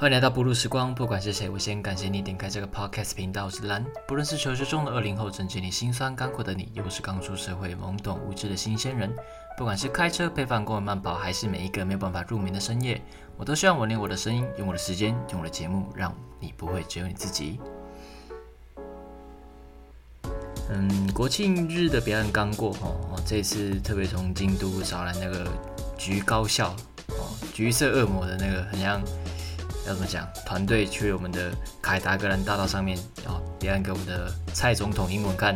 欢迎来到不露时光，不管是谁，我先感谢你点开这个 podcast 频道。我是蓝，不论是求学中的二零后，正经历辛酸干苦的你，又是刚出社会懵懂无知的新鲜人，不管是开车陪伴公园慢跑，还是每一个没有办法入眠的深夜，我都希望我用我的声音，用我的时间，用我的节目，让你不会只有你自己。嗯，国庆日的表演刚过哦，这次特别从京都找来那个橘高校哦，橘色恶魔的那个很像。要怎么讲？团队去我们的凯达格兰大道上面，然后表演给我们的蔡总统英文看。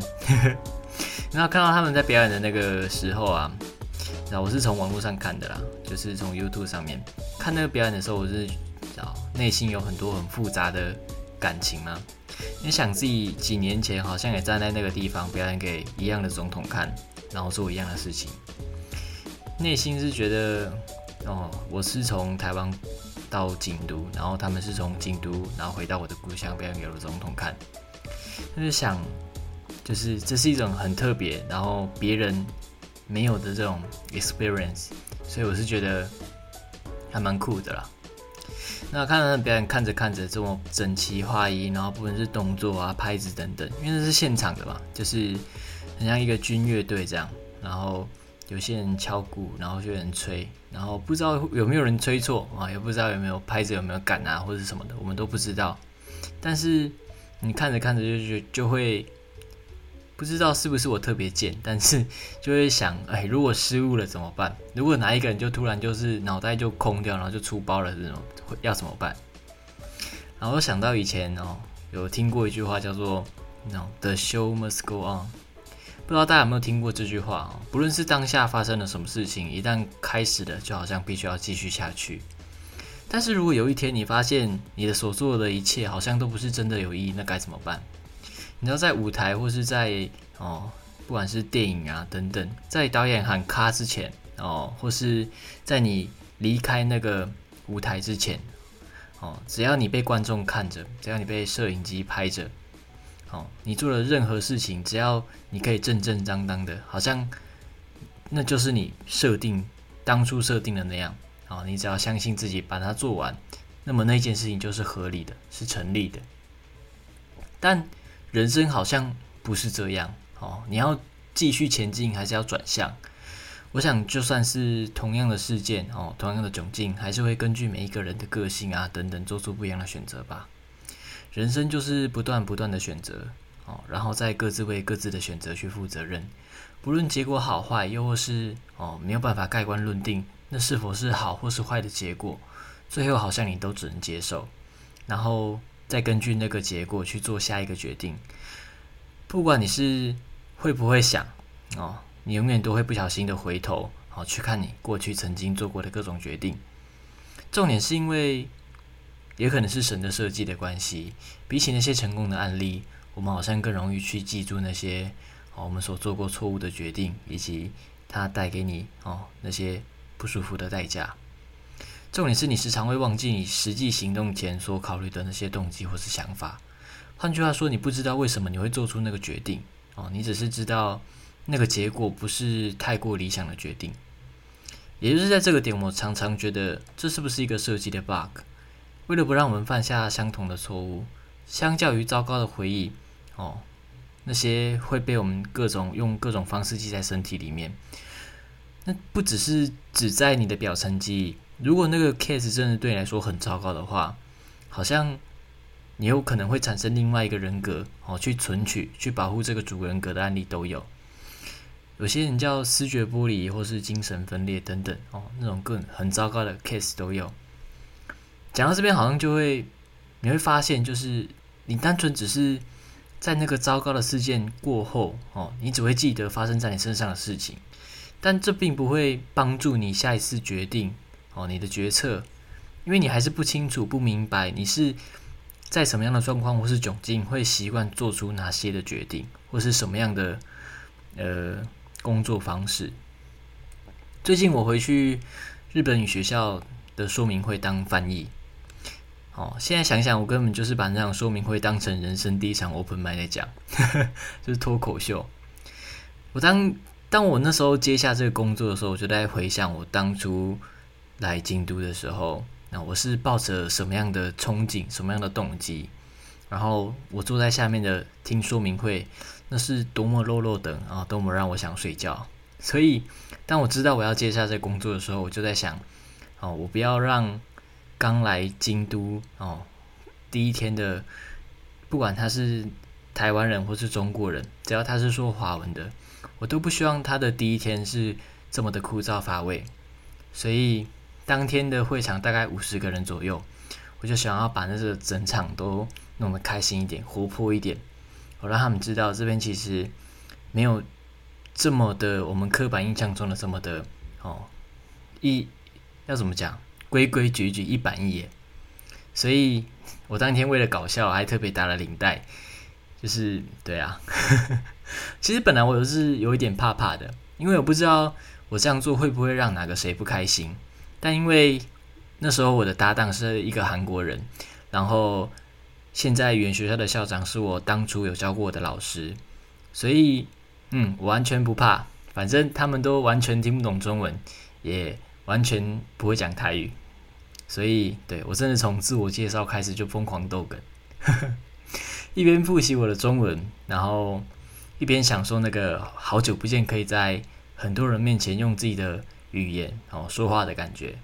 然后看到他们在表演的那个时候啊，然后我是从网络上看的啦，就是从 YouTube 上面看那个表演的时候，我是啊内心有很多很复杂的感情嘛。你想自己几年前好像也站在那个地方表演给一样的总统看，然后做一样的事情，内心是觉得哦，我是从台湾。到京都，然后他们是从京都，然后回到我的故乡表演给了总统看。他就想，就是这是一种很特别，然后别人没有的这种 experience，所以我是觉得还蛮酷的啦。那看到表演，看着看着这么整齐划一，然后不论是动作啊、拍子等等，因为这是现场的嘛，就是很像一个军乐队这样，然后。有些人敲鼓，然后有人吹，然后不知道有没有人吹错啊，也不知道有没有拍子有没有赶啊，或者什么的，我们都不知道。但是你看着看着就就就会不知道是不是我特别贱，但是就会想，哎，如果失误了怎么办？如果哪一个人就突然就是脑袋就空掉，然后就出包了这种，要怎么办？然后我想到以前哦，有听过一句话叫做 “No，the show must go on”。不知道大家有没有听过这句话哦？不论是当下发生了什么事情，一旦开始了，就好像必须要继续下去。但是如果有一天你发现你的所做的一切好像都不是真的有意义，那该怎么办？你知道，在舞台或是在哦，不管是电影啊等等，在导演喊咔之前哦，或是在你离开那个舞台之前哦，只要你被观众看着，只要你被摄影机拍着。哦，你做的任何事情，只要你可以正正当当的，好像那就是你设定当初设定的那样。哦，你只要相信自己把它做完，那么那件事情就是合理的，是成立的。但人生好像不是这样。哦，你要继续前进，还是要转向？我想，就算是同样的事件，哦，同样的窘境，还是会根据每一个人的个性啊等等，做出不一样的选择吧。人生就是不断不断的选择，哦，然后再各自为各自的选择去负责任，不论结果好坏，又或是哦没有办法盖棺论定，那是否是好或是坏的结果，最后好像你都只能接受，然后再根据那个结果去做下一个决定。不管你是会不会想，哦，你永远都会不小心的回头，哦，去看你过去曾经做过的各种决定。重点是因为。也可能是神的设计的关系，比起那些成功的案例，我们好像更容易去记住那些哦，我们所做过错误的决定，以及它带给你哦那些不舒服的代价。重点是你时常会忘记你实际行动前所考虑的那些动机或是想法。换句话说，你不知道为什么你会做出那个决定哦，你只是知道那个结果不是太过理想的决定。也就是在这个点，我常常觉得这是不是一个设计的 bug？为了不让我们犯下相同的错误，相较于糟糕的回忆，哦，那些会被我们各种用各种方式记在身体里面。那不只是只在你的表层记忆。如果那个 case 真的对你来说很糟糕的话，好像你有可能会产生另外一个人格，哦，去存取、去保护这个主人格的案例都有。有些人叫视觉剥离，或是精神分裂等等，哦，那种更很糟糕的 case 都有。讲到这边，好像就会你会发现，就是你单纯只是在那个糟糕的事件过后，哦，你只会记得发生在你身上的事情，但这并不会帮助你下一次决定，哦，你的决策，因为你还是不清楚、不明白你是在什么样的状况或是窘境会习惯做出哪些的决定，或是什么样的呃工作方式。最近我回去日本语学校的说明会当翻译。哦，现在想想，我根本就是把那场说明会当成人生第一场 open m i 来讲，就是脱口秀。我当当我那时候接下这个工作的时候，我就在回想我当初来京都的时候，那我是抱着什么样的憧憬，什么样的动机？然后我坐在下面的听说明会，那是多么落落等啊，多么让我想睡觉。所以当我知道我要接下这工作的时候，我就在想，哦，我不要让刚来京都哦第一天的，不管他是台湾人或是中国人，只要他是说华文的，我都不希望他的第一天是这么的枯燥乏味。所以当天的会场大概五十个人左右，我就想要把那个整场都弄得开心一点、活泼一点，我让他们知道这边其实没有这么的我们刻板印象中的这么的哦一要怎么讲规规矩矩、一板一眼。所以我当天为了搞笑，还特别打了领带，就是对啊，其实本来我是有一点怕怕的，因为我不知道。我这样做会不会让哪个谁不开心？但因为那时候我的搭档是一个韩国人，然后现在语言学校的校长是我当初有教过我的老师，所以嗯，我完全不怕。反正他们都完全听不懂中文，也完全不会讲台语，所以对我真的从自我介绍开始就疯狂逗梗，一边复习我的中文，然后一边享受那个好久不见可以在。很多人面前用自己的语言哦说话的感觉，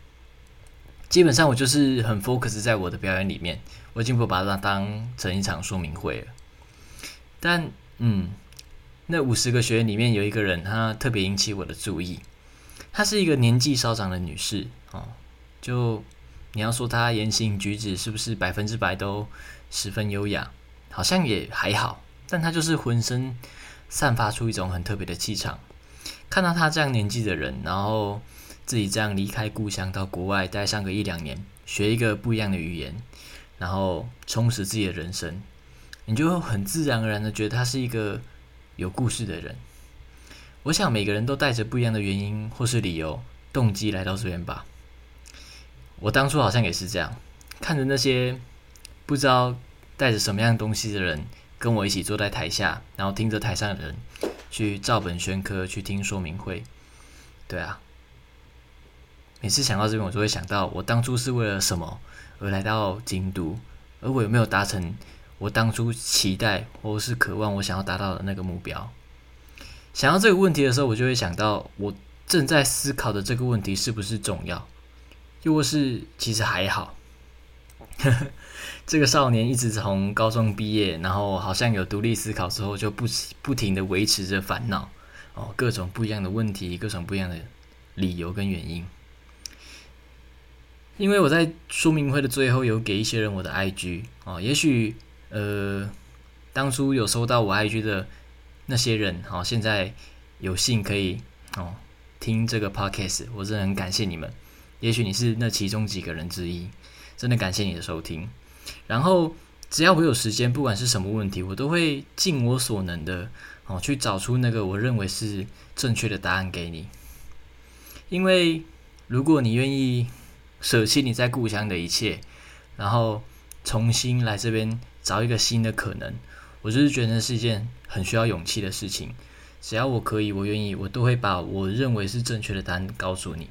基本上我就是很 focus 在我的表演里面，我已经不把它当成一场说明会了。但嗯，那五十个学员里面有一个人，他特别引起我的注意。她是一个年纪稍长的女士哦，就你要说他言行举止是不是百分之百都十分优雅，好像也还好，但他就是浑身散发出一种很特别的气场。看到他这样年纪的人，然后自己这样离开故乡到国外待上个一两年，学一个不一样的语言，然后充实自己的人生，你就很自然而然的觉得他是一个有故事的人。我想每个人都带着不一样的原因或是理由、动机来到这边吧。我当初好像也是这样，看着那些不知道带着什么样东西的人跟我一起坐在台下，然后听着台上的人。去照本宣科，去听说明会，对啊。每次想到这边，我就会想到我当初是为了什么而来到京都，而我有没有达成我当初期待或是渴望我想要达到的那个目标？想到这个问题的时候，我就会想到我正在思考的这个问题是不是重要，又或是其实还好。这个少年一直从高中毕业，然后好像有独立思考之后，就不不停的维持着烦恼哦，各种不一样的问题，各种不一样的理由跟原因。因为我在说明会的最后有给一些人我的 IG 哦，也许呃当初有收到我 IG 的那些人，好现在有幸可以哦听这个 Podcast，我真的很感谢你们。也许你是那其中几个人之一。真的感谢你的收听，然后只要我有时间，不管是什么问题，我都会尽我所能的哦，去找出那个我认为是正确的答案给你。因为如果你愿意舍弃你在故乡的一切，然后重新来这边找一个新的可能，我就是觉得是一件很需要勇气的事情。只要我可以，我愿意，我都会把我认为是正确的答案告诉你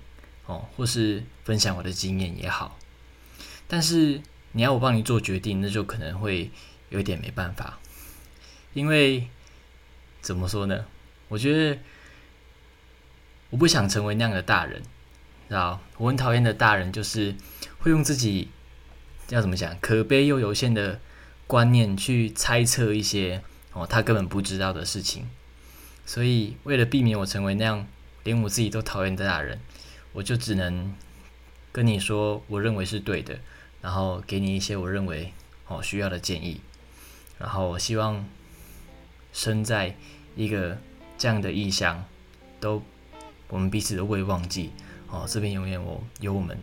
哦，或是分享我的经验也好。但是你要我帮你做决定，那就可能会有点没办法，因为怎么说呢？我觉得我不想成为那样的大人，知道我很讨厌的大人就是会用自己要怎么讲可悲又有限的观念去猜测一些哦他根本不知道的事情。所以为了避免我成为那样连我自己都讨厌的大人，我就只能跟你说，我认为是对的。然后给你一些我认为哦需要的建议，然后我希望身在一个这样的异乡，都我们彼此都未忘记哦，这边永远我有我们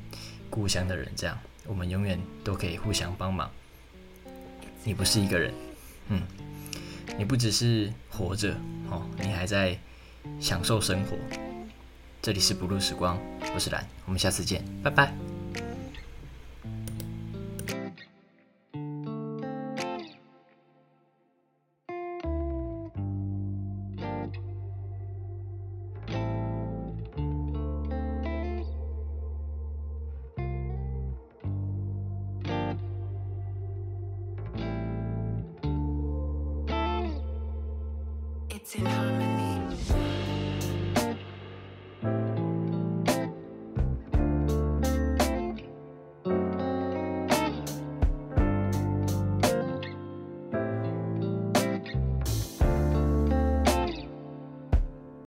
故乡的人，这样我们永远都可以互相帮忙。你不是一个人，嗯，你不只是活着哦，你还在享受生活。这里是不露时光，我是蓝，我们下次见，拜拜。